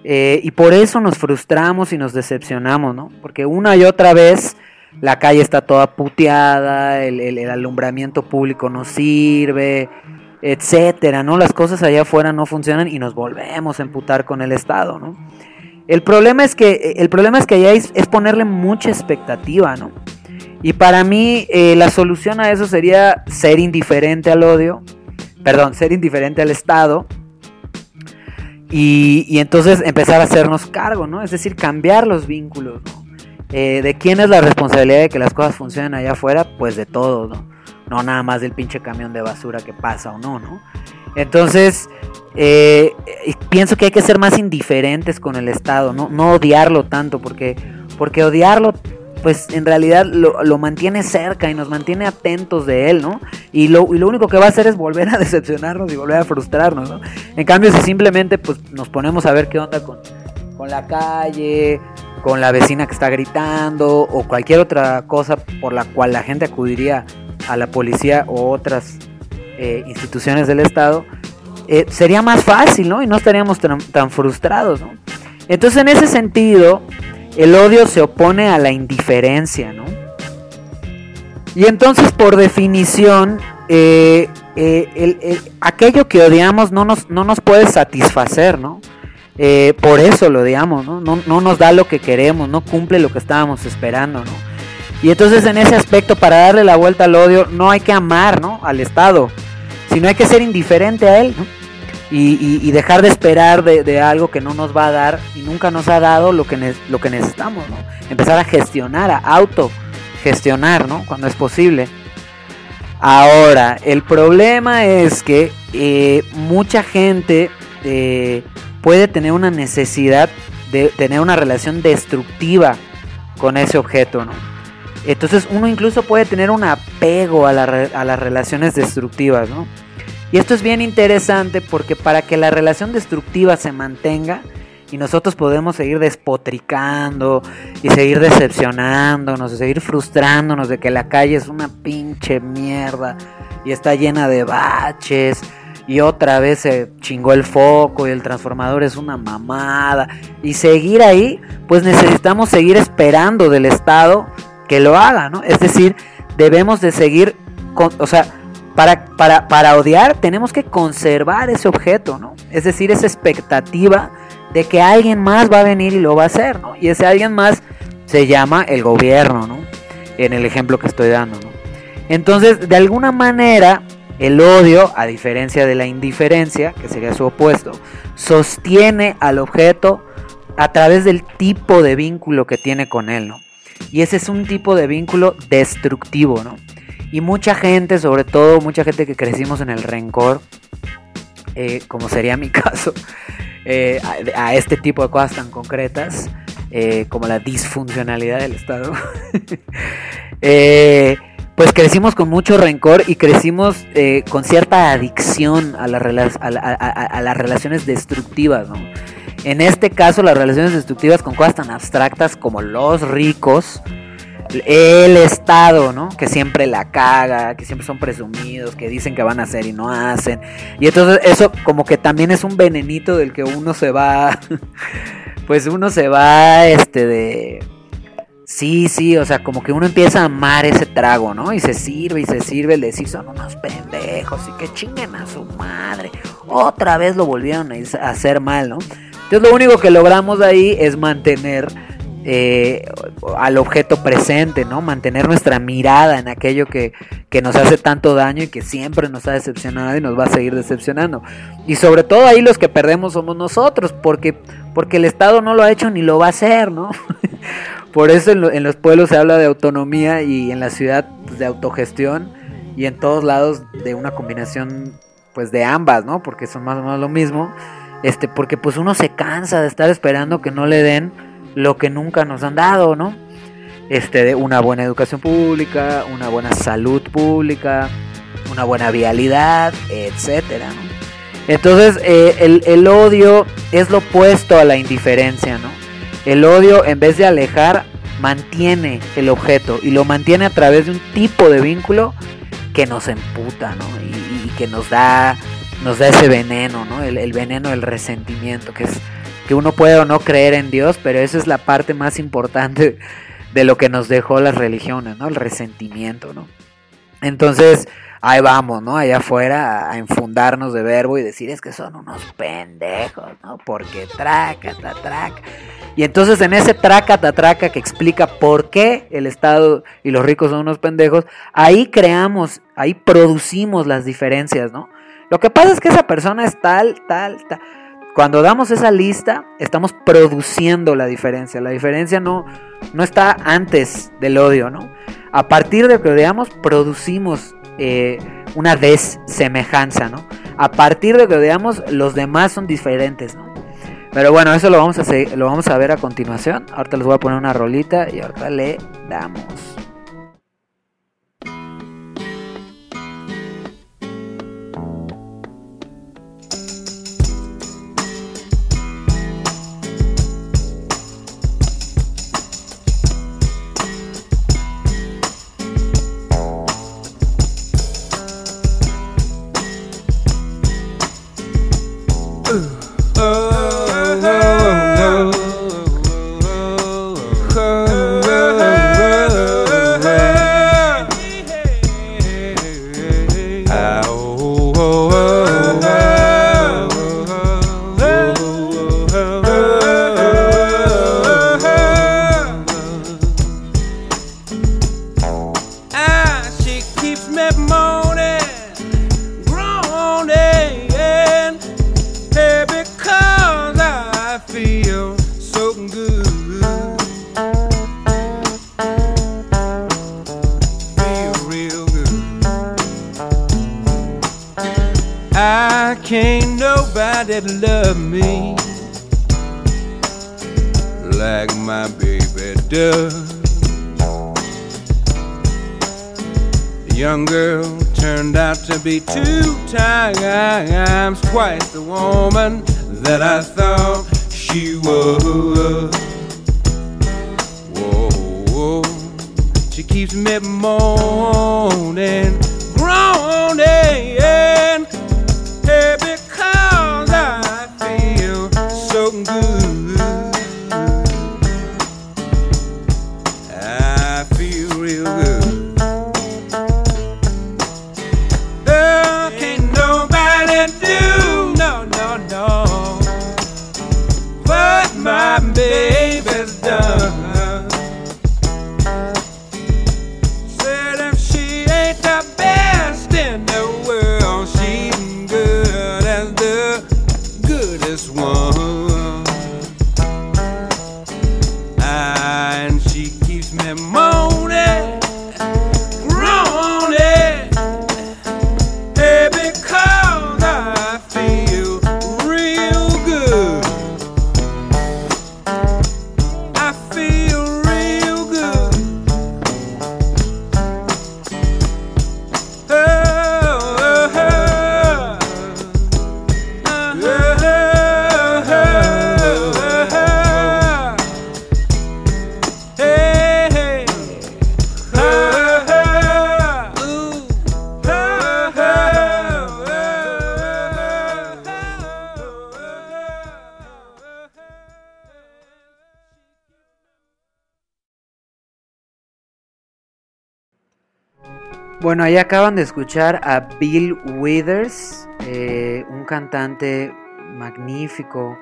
Eh, y por eso nos frustramos y nos decepcionamos, ¿no? Porque una y otra vez la calle está toda puteada, el, alumbramiento público no sirve, etcétera, ¿no? Las cosas allá afuera no funcionan y nos volvemos a emputar con el Estado, ¿no? El problema es que, el problema es que allá es, ponerle mucha expectativa, ¿no? Y para mí eh, la solución a eso sería ser indiferente al odio, perdón, ser indiferente al Estado y, y entonces empezar a hacernos cargo, ¿no? Es decir, cambiar los vínculos, ¿no? Eh, ¿De quién es la responsabilidad de que las cosas funcionen allá afuera? Pues de todos, ¿no? No nada más del pinche camión de basura que pasa o no, ¿no? Entonces, eh, pienso que hay que ser más indiferentes con el Estado, ¿no? No odiarlo tanto, porque, porque odiarlo, pues en realidad lo, mantiene cerca y nos mantiene atentos de él, ¿no? Y lo, y lo único que va a hacer es volver a decepcionarnos y volver a frustrarnos, ¿no? En cambio, si simplemente pues, nos ponemos a ver qué onda con, con la calle, con la vecina que está gritando o cualquier otra cosa por la cual la gente acudiría a la policía o otras eh, instituciones del Estado, eh, sería más fácil, ¿no? Y no estaríamos tan, frustrados, ¿no? Entonces, en ese sentido, el odio se opone a la indiferencia, ¿no? Y entonces, por definición, eh, aquello que odiamos no nos, no nos puede satisfacer, ¿no? Por eso lo digamos, ¿no? ¿no? nos da lo que queremos, no cumple lo que estábamos esperando, ¿no? Y entonces en ese aspecto, para darle la vuelta al odio, no hay que amar, ¿no? Al Estado, sino hay que ser indiferente a él, ¿no? Y, dejar de esperar de, algo que no nos va a dar y nunca nos ha dado lo que, lo que necesitamos, ¿no? Empezar a gestionar, a autogestionar, ¿no? Cuando es posible. Ahora, el problema es que eh, mucha gente eh, puede tener una necesidad de tener una relación destructiva con ese objeto, ¿no? Entonces uno incluso puede tener un apego a, a, las relaciones destructivas, ¿no? Y esto es bien interesante porque para que la relación destructiva se mantenga y nosotros podemos seguir despotricando y seguir decepcionándonos y seguir frustrándonos de que la calle es una pinche mierda y está llena de baches y otra vez se chingó el foco y el transformador es una mamada. Y seguir ahí, pues necesitamos seguir esperando del Estado que lo haga, ¿no? Es decir, debemos de seguir, con, o sea, para, para, para odiar tenemos que conservar ese objeto, ¿no? Es decir, esa expectativa de que alguien más va a venir y lo va a hacer, ¿no? Y ese alguien más se llama el gobierno, ¿no? En el ejemplo que estoy dando, ¿no? Entonces, de alguna manera, el odio, a diferencia de la indiferencia, que sería su opuesto, sostiene al objeto a través del tipo de vínculo que tiene con él, ¿no? Y ese es un tipo de vínculo destructivo, ¿no? Y mucha gente, sobre todo mucha gente que crecimos en el rencor, eh, como sería mi caso, eh, a, este tipo de cosas tan concretas, eh, como la disfuncionalidad del Estado, pues crecimos con mucho rencor y crecimos con cierta adicción a, a, las relaciones destructivas, ¿no? En este caso, las relaciones destructivas con cosas tan abstractas como los ricos, el Estado, ¿no? Que siempre la caga, que siempre son presumidos, que dicen que van a hacer y no hacen. Y entonces eso como que también es un venenito del que uno se va, pues uno se va, este, de Sí, sí, o sea, como que uno empieza a amar ese trago, ¿no? Y se sirve y se sirve, le decís, son unos pendejos y que chinguen a su madre. Otra vez lo volvieron a hacer mal, ¿no? Entonces lo único que logramos ahí es mantener eh, al objeto presente, ¿no? Mantener nuestra mirada en aquello que, que, nos hace tanto daño y que siempre nos ha decepcionado y nos va a seguir decepcionando. Y sobre todo ahí los que perdemos somos nosotros, porque, porque el Estado no lo ha hecho ni lo va a hacer, ¿no? Por eso en, los pueblos se habla de autonomía y en la ciudad pues, de autogestión y en todos lados de una combinación pues de ambas, ¿no? Porque son más o menos lo mismo. Este, porque pues uno se cansa de estar esperando que no le den lo que nunca nos han dado, ¿no? este, de una buena educación pública, una buena salud pública, una buena vialidad, etcétera. Entonces, eh, el, el, odio es lo opuesto a la indiferencia, ¿no? El odio, en vez de alejar, mantiene el objeto y lo mantiene a través de un tipo de vínculo que nos emputa, ¿no? Y que nos da, nos da ese veneno, ¿no? El, veneno del resentimiento, que es que uno puede o no creer en Dios, pero esa es la parte más importante de lo que nos dejó las religiones, ¿no? El resentimiento, ¿no? Entonces, ahí vamos, ¿no? Allá afuera a enfundarnos de verbo y decir es que son unos pendejos, ¿no? Porque traca, ta, traca. Y entonces en ese traca, ta, traca que explica por qué el Estado y los ricos son unos pendejos, ahí creamos, ahí producimos las diferencias, ¿no? Lo que pasa es que esa persona es tal, tal, tal. Cuando damos esa lista, estamos produciendo la diferencia. La diferencia no, no está antes del odio, ¿no? A partir de que odiamos, producimos eh, una desemejanza, ¿no? A partir de que odiamos, los demás son diferentes, ¿no? Pero bueno, eso lo vamos a, seguir, lo vamos a ver a continuación. Ahorita les voy a poner una rolita y ahorita le damos. Acaban de escuchar a Bill Withers, eh, un cantante magnífico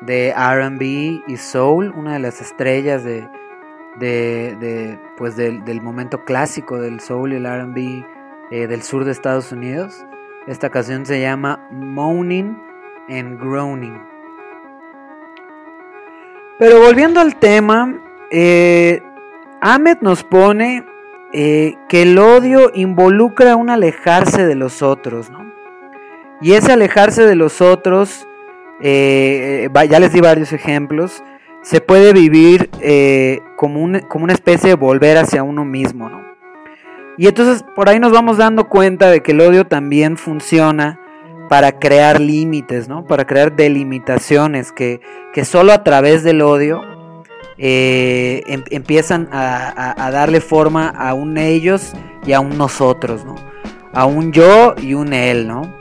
de RB y Soul, una de las estrellas de, de, pues del, del, momento clásico del Soul y el RB eh, del sur de Estados Unidos. Esta canción se llama Moaning and Groaning. Pero volviendo al tema, eh, Ahmed nos pone eh, que el odio involucra un alejarse de los otros, ¿no? Y ese alejarse de los otros, eh, ya les di varios ejemplos, se puede vivir eh, como, un- como una especie de volver hacia uno mismo, ¿no? Y entonces por ahí nos vamos dando cuenta de que el odio también funciona para crear límites, ¿no? Para crear delimitaciones que solo a través del odio eh, em- empiezan a, darle forma a un ellos y a un nosotros, ¿no? A un yo y un él, ¿no?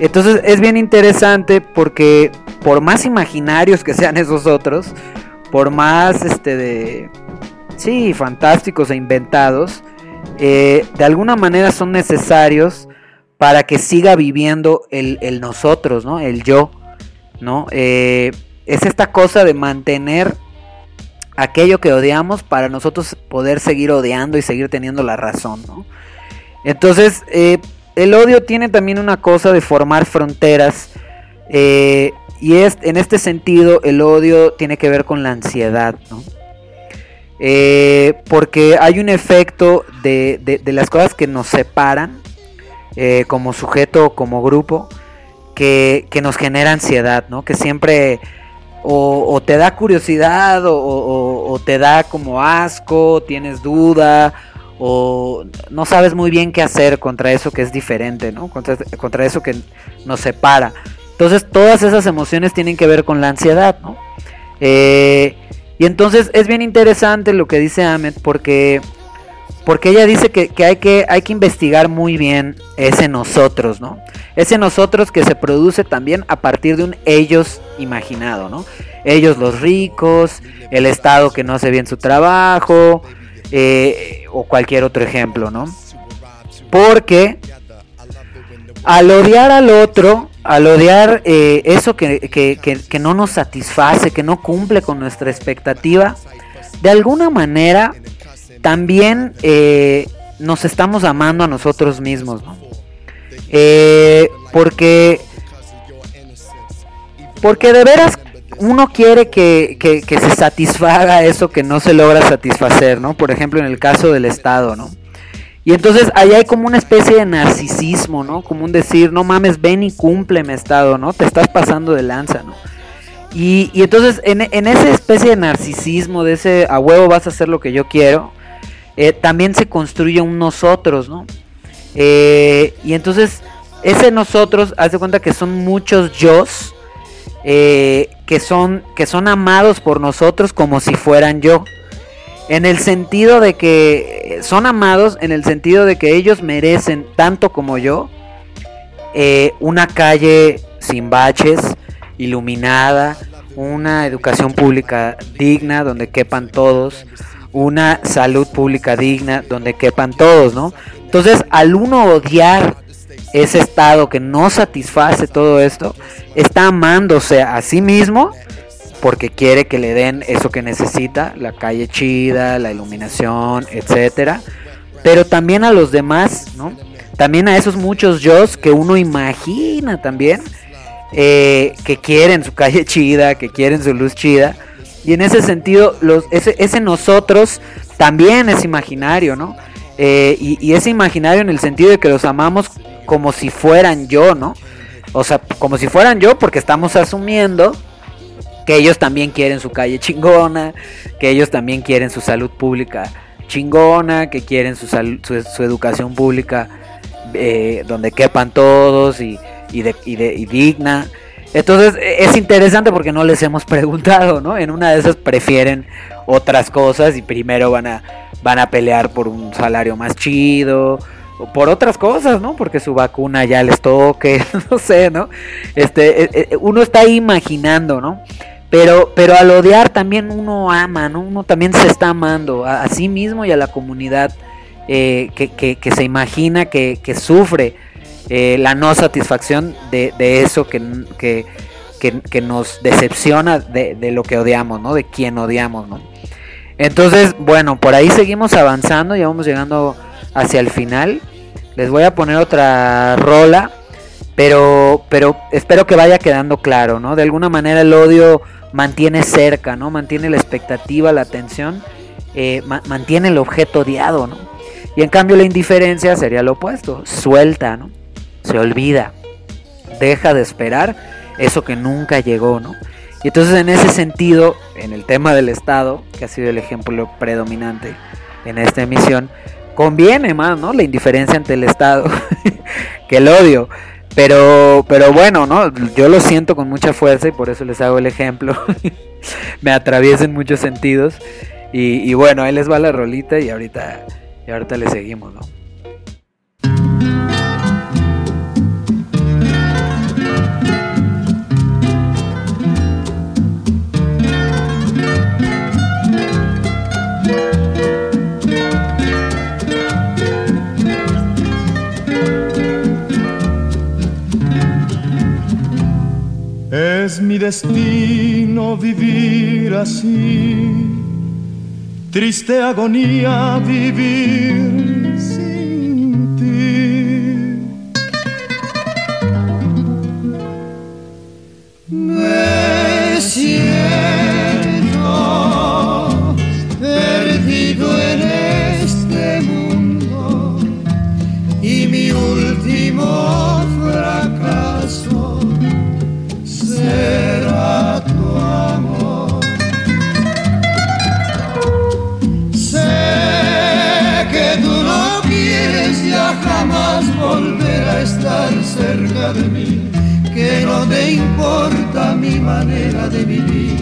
Entonces es bien interesante porque por más imaginarios que sean esos otros, por más este de sí, fantásticos e inventados, eh, de alguna manera son necesarios para que siga viviendo el, el nosotros, ¿no? El yo, ¿no? Eh, es esta cosa de mantener aquello que odiamos para nosotros poder seguir odiando y seguir teniendo la razón, ¿no? Entonces, eh, el odio tiene también una cosa de formar fronteras eh, y es, en este sentido el odio tiene que ver con la ansiedad, ¿no? Eh, porque hay un efecto de, de- las cosas que nos separan como sujeto o como grupo que, que nos genera ansiedad, ¿no? Que siempre o, te da curiosidad o te da como asco, tienes duda o no sabes muy bien qué hacer contra eso que es diferente, ¿no? Contra, contra eso que nos separa. Entonces todas esas emociones tienen que ver con la ansiedad, ¿no? Eh, y entonces es bien interesante lo que dice Ahmed porque, porque ella dice que, que hay que hay que investigar muy bien ese nosotros, ¿no? Ese nosotros que se produce también a partir de un ellos imaginado, ¿no? Ellos los ricos, el Estado que no hace bien su trabajo, eh, o cualquier otro ejemplo, ¿no? Porque al odiar al otro, al odiar eh, eso que, que- que- que no nos satisface, que no cumple con nuestra expectativa, de alguna manera también eh, nos estamos amando a nosotros mismos, ¿no? Eh, porque, porque de veras uno quiere que, que- se satisfaga eso que no se logra satisfacer, ¿no? Por ejemplo, en el caso del Estado, ¿no? Y entonces ahí hay como una especie de narcisismo, ¿no? Como un decir, no mames, ven y cúmpleme Estado, ¿no? Te estás pasando de lanza, ¿no? Y, y entonces en, en esa especie de narcisismo, de ese a huevo vas a hacer lo que yo quiero, eh, también se construye un nosotros, ¿no? Eh, y entonces ese nosotros, haz de cuenta que son muchos yos eh, que, son, que son amados por nosotros como si fueran yo. En el sentido de que eh, son amados, en el sentido de que ellos merecen, tanto como yo, una calle sin baches, iluminada, una educación pública digna donde quepan todos, una salud pública digna donde quepan todos, ¿no? Entonces, al uno odiar ese estado que no satisface todo esto, está amándose a sí mismo porque quiere que le den eso que necesita, la calle chida, la iluminación, etcétera, pero también a los demás, ¿no? También a esos muchos yo que uno imagina también eh, que quieren su calle chida, que quieren su luz chida, y en ese sentido los, ese, nosotros también es imaginario, ¿no? Eh, y, y es imaginario en el sentido de que los amamos como si fueran yo, ¿no? O sea, como si fueran yo, porque estamos asumiendo que ellos también quieren su calle chingona, que ellos también quieren su salud pública chingona, que quieren su, sal- su, su educación pública eh, donde quepan todos y, y de- y de- y digna. Entonces e- es interesante porque no les hemos preguntado, ¿no? En una de esas prefieren otras cosas y primero van a, van a pelear por un salario más chido o por otras cosas, ¿no? Porque su vacuna ya les toque, no sé, ¿no? Este, eh, eh, uno está imaginando, ¿no? Pero, pero al odiar también uno ama, ¿no? Uno también se está amando a, a sí mismo y a la comunidad eh, que, que- que se imagina que, que sufre eh, la no satisfacción de, eso que, que, que- nos decepciona de, lo que odiamos, ¿no? De quien odiamos, ¿no? Entonces, bueno, por ahí seguimos avanzando, ya vamos llegando hacia el final. Les voy a poner otra rola, pero, pero espero que vaya quedando claro, ¿no? De alguna manera el odio mantiene cerca, ¿no? Mantiene la expectativa, la atención, eh, ma- mantiene el objeto odiado, ¿no? Y en cambio la indiferencia sería lo opuesto, suelta, ¿no? Se olvida, deja de esperar eso que nunca llegó, ¿no? Y entonces en ese sentido, en el tema del Estado, que ha sido el ejemplo predominante en esta emisión, conviene más, ¿no? La indiferencia ante el Estado que el odio. Pero, pero bueno, ¿no? Yo lo siento con mucha fuerza y por eso les hago el ejemplo. Me atraviesa en muchos sentidos. Y, y, bueno, ahí les va la rolita y ahorita, y ahorita le seguimos, ¿no? Es mi destino vivir así, triste agonía vivir sin ti. Cerca de mí, que no te importa mi manera de vivir,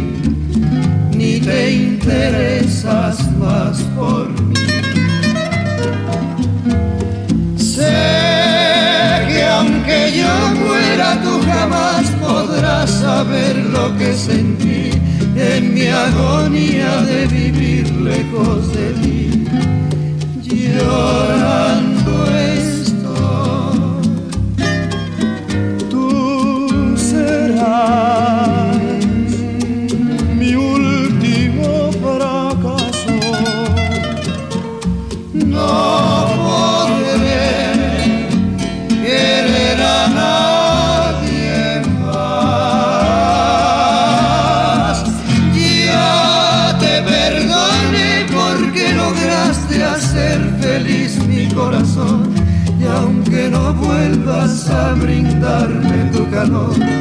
ni te interesas más por mí. Sé que aunque yo muera tú jamás podrás saber lo que sentí en mi agonía de vivir lejos de ti. Llorando órgano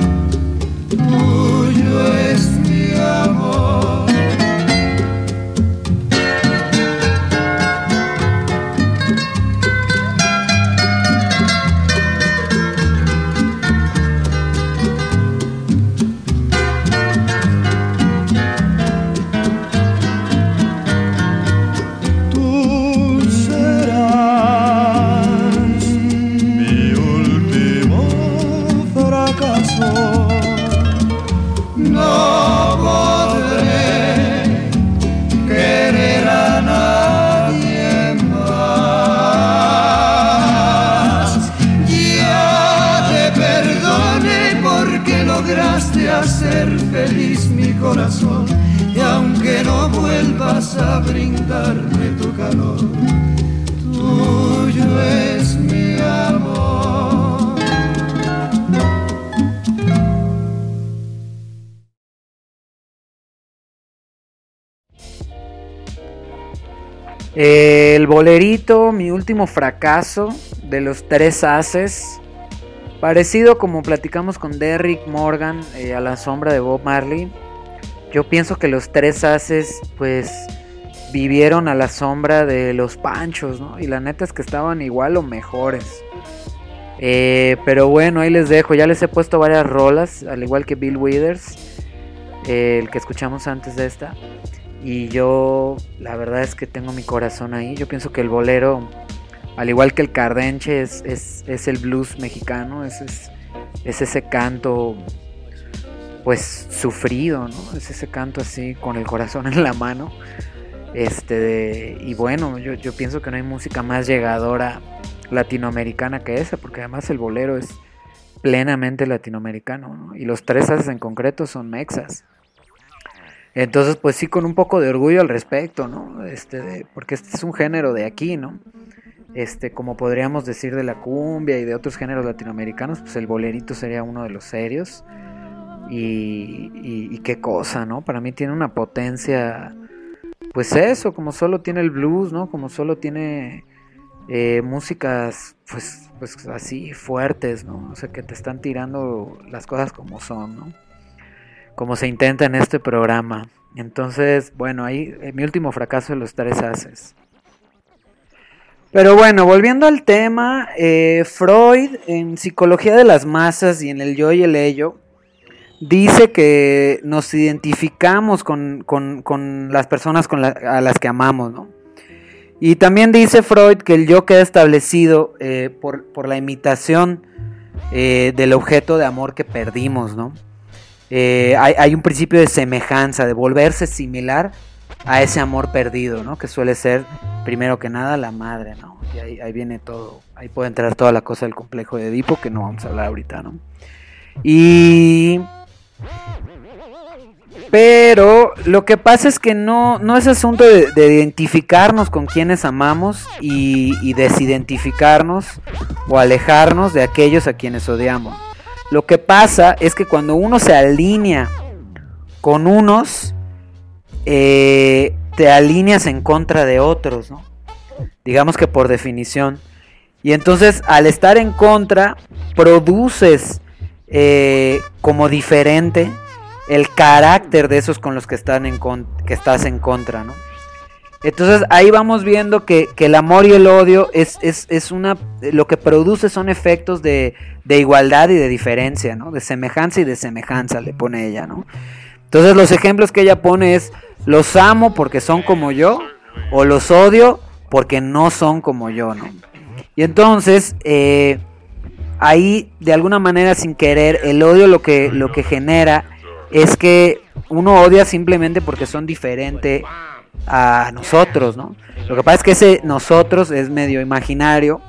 bolerito, mi último fracaso de los tres haces. Parecido como platicamos con Derrick Morgan eh, a la sombra de Bob Marley. Yo pienso que los tres haces pues vivieron a la sombra de los panchos, ¿no? Y la neta es que estaban igual o mejores. Eh, pero bueno, ahí les dejo. Ya les he puesto varias rolas, al igual que Bill Withers, eh, el que escuchamos antes de esta. Y yo, la verdad es que tengo mi corazón ahí. Yo pienso que el bolero, al igual que el cardenche, es, es, es el blues mexicano. Es, es, es ese canto, pues sufrido, ¿no? Es ese canto así, con el corazón en la mano. Este, y bueno, yo, yo pienso que no hay música más llegadora latinoamericana que esa, porque además el bolero es plenamente latinoamericano, ¿no? Y los tres en concreto son mexas. Entonces, pues sí, con un poco de orgullo al respecto, ¿no? Este, de- porque este es un género de aquí, ¿no? Este, como podríamos decir de la cumbia y de otros géneros latinoamericanos, pues el bolerito sería uno de los serios. Y, y- qué cosa, ¿no? Para mí tiene una potencia, pues eso, como solo tiene el blues, ¿no? Como solo tiene eh, músicas, pues, pues así fuertes, ¿no? O sea, que te están tirando las cosas como son, ¿no? Como se intenta en este programa. Entonces, bueno, ahí eh, mi último fracaso de los tres haces. Pero bueno, volviendo al tema, eh, Freud en Psicología de las Masas y en el Yo y el Ello, dice que nos identificamos con, las personas con a las que amamos, ¿no? Y también dice Freud que el yo queda establecido eh, por, la imitación del objeto de amor que perdimos, ¿no? Eh, hay, un principio de semejanza, de volverse similar a ese amor perdido, ¿no? Que suele ser, primero que nada, la madre, ¿no? Y ahí, viene todo, ahí puede entrar toda la cosa del complejo de Edipo, que no vamos a hablar ahorita, ¿no? Y pero lo que pasa es que no, no es asunto de, identificarnos con quienes amamos y, desidentificarnos o alejarnos de aquellos a quienes odiamos. Lo que pasa es que cuando uno se alinea con unos, eh, te alineas en contra de otros, ¿no? Digamos que por definición. Y entonces al estar en contra, produces eh, como diferente el carácter de esos con los que, están en que estás en contra, ¿no? Entonces ahí vamos viendo que, el amor y el odio es, es, una. lo que produce son efectos de, igualdad y de diferencia, ¿no? De semejanza y de semejanza, le pone ella, ¿no? Entonces los ejemplos que ella pone es los amo porque son como yo, o los odio porque no son como yo, ¿no? Y entonces, eh, ahí de alguna manera sin querer, el odio lo que, lo que genera es que uno odia simplemente porque son diferentes a nosotros, ¿no? Lo que pasa es que ese nosotros es medio imaginario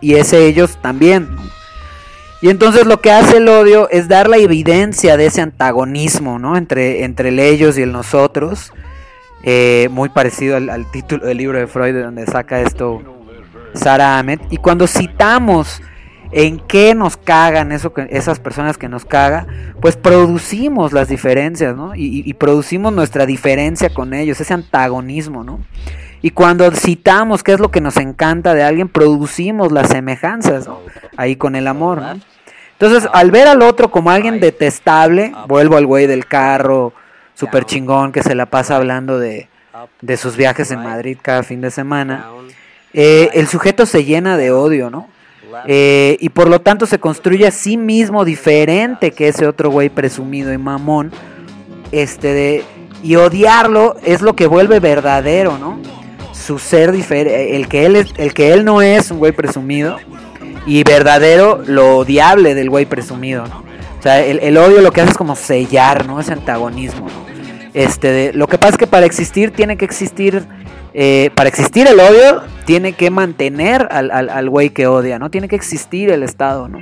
y ese ellos también. Y entonces lo que hace el odio es dar la evidencia de ese antagonismo, ¿no? Entre, entre el ellos y el nosotros. Eh, muy parecido al, al, título del libro de Freud, de donde saca esto Sarah Ahmed. Y cuando citamos en qué nos cagan eso esas personas que nos caga, pues producimos las diferencias, ¿no? Y, producimos nuestra diferencia con ellos, ese antagonismo, ¿no? Y cuando citamos qué es lo que nos encanta de alguien, producimos las semejanzas, ¿no? Ahí con el amor, ¿no? Entonces, al ver al otro como alguien detestable, vuelvo al güey del carro, súper chingón, que se la pasa hablando de, de sus viajes en Madrid cada fin de semana, eh, el sujeto se llena de odio, ¿no? Eh, y por lo tanto se construye a sí mismo diferente que ese otro güey presumido y mamón. Este de, y odiarlo es lo que vuelve verdadero, ¿no? Su ser diferente, el que él es, el que él no es un güey presumido y verdadero lo odiable del güey presumido, ¿no? O sea, el, odio lo que hace es como sellar, ¿no? Ese antagonismo, ¿no? Este, de, lo que pasa es que para existir tiene que existir eh, para existir el odio, tiene que mantener al, güey que odia, ¿no? Tiene que existir el Estado, ¿no?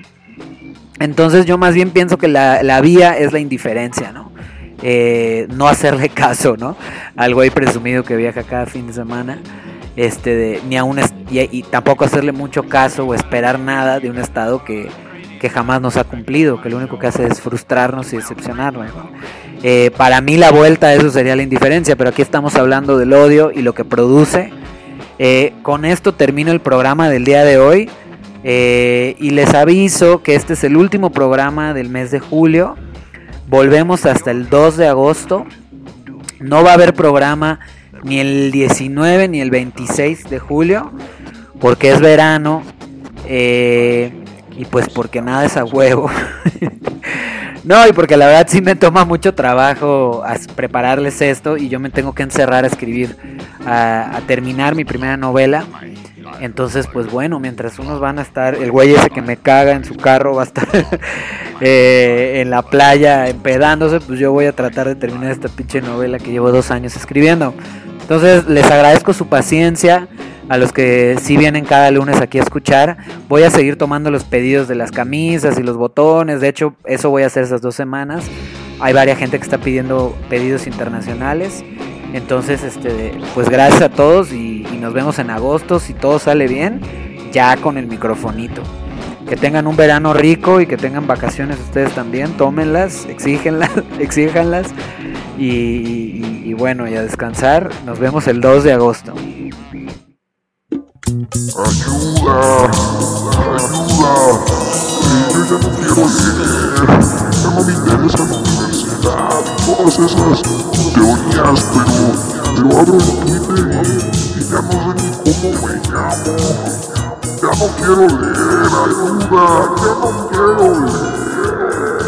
Entonces yo más bien pienso que la, vía es la indiferencia, ¿no? Eh, no hacerle caso, ¿no? Al güey presumido que viaja cada fin de semana. Este, ni a un y, tampoco hacerle mucho caso o esperar nada de un Estado que, que jamás nos ha cumplido, que lo único que hace es frustrarnos y decepcionarnos. ¿no? Eh, para mí la vuelta a eso sería la indiferencia, pero aquí estamos hablando del odio y lo que produce. Eh, con esto termino el programa del día de hoy eh, y les aviso que este es el último programa del mes de julio. Volvemos hasta el 2 de agosto. No va a haber programa ni el 19 ni el 26 de julio porque es verano y pues porque nada es a huevo. No, y porque la verdad sí me toma mucho trabajo prepararles esto y yo me tengo que encerrar a escribir, a, terminar mi primera novela. Entonces, pues bueno, mientras unos van a estar, el güey ese que me caga en su carro va a estar eh, en la playa empedándose, pues yo voy a tratar de terminar esta pinche novela que llevo dos años escribiendo. Entonces, les agradezco su paciencia a los que sí vienen cada lunes aquí a escuchar. Voy a seguir tomando los pedidos de las camisas y los botones. De hecho, eso voy a hacer esas dos semanas. Hay varias gente que está pidiendo pedidos internacionales. Entonces, este, pues gracias a todos y, nos vemos en agosto. Si todo sale bien, ya con el microfonito. Que tengan un verano rico y que tengan vacaciones ustedes también. Tómenlas, exígenlas, exíjanlas. Y, y bueno, y a descansar. Nos vemos el 2 de agosto. Ayuda, ayuda. yo ya no quiero leer. Ya no me interesa la universidad. universidad y todas esas teorías, pero, pero abro el Twitter y ya no sé ni cómo me llamo. Ya no quiero leer, ayuda, ya no quiero leer.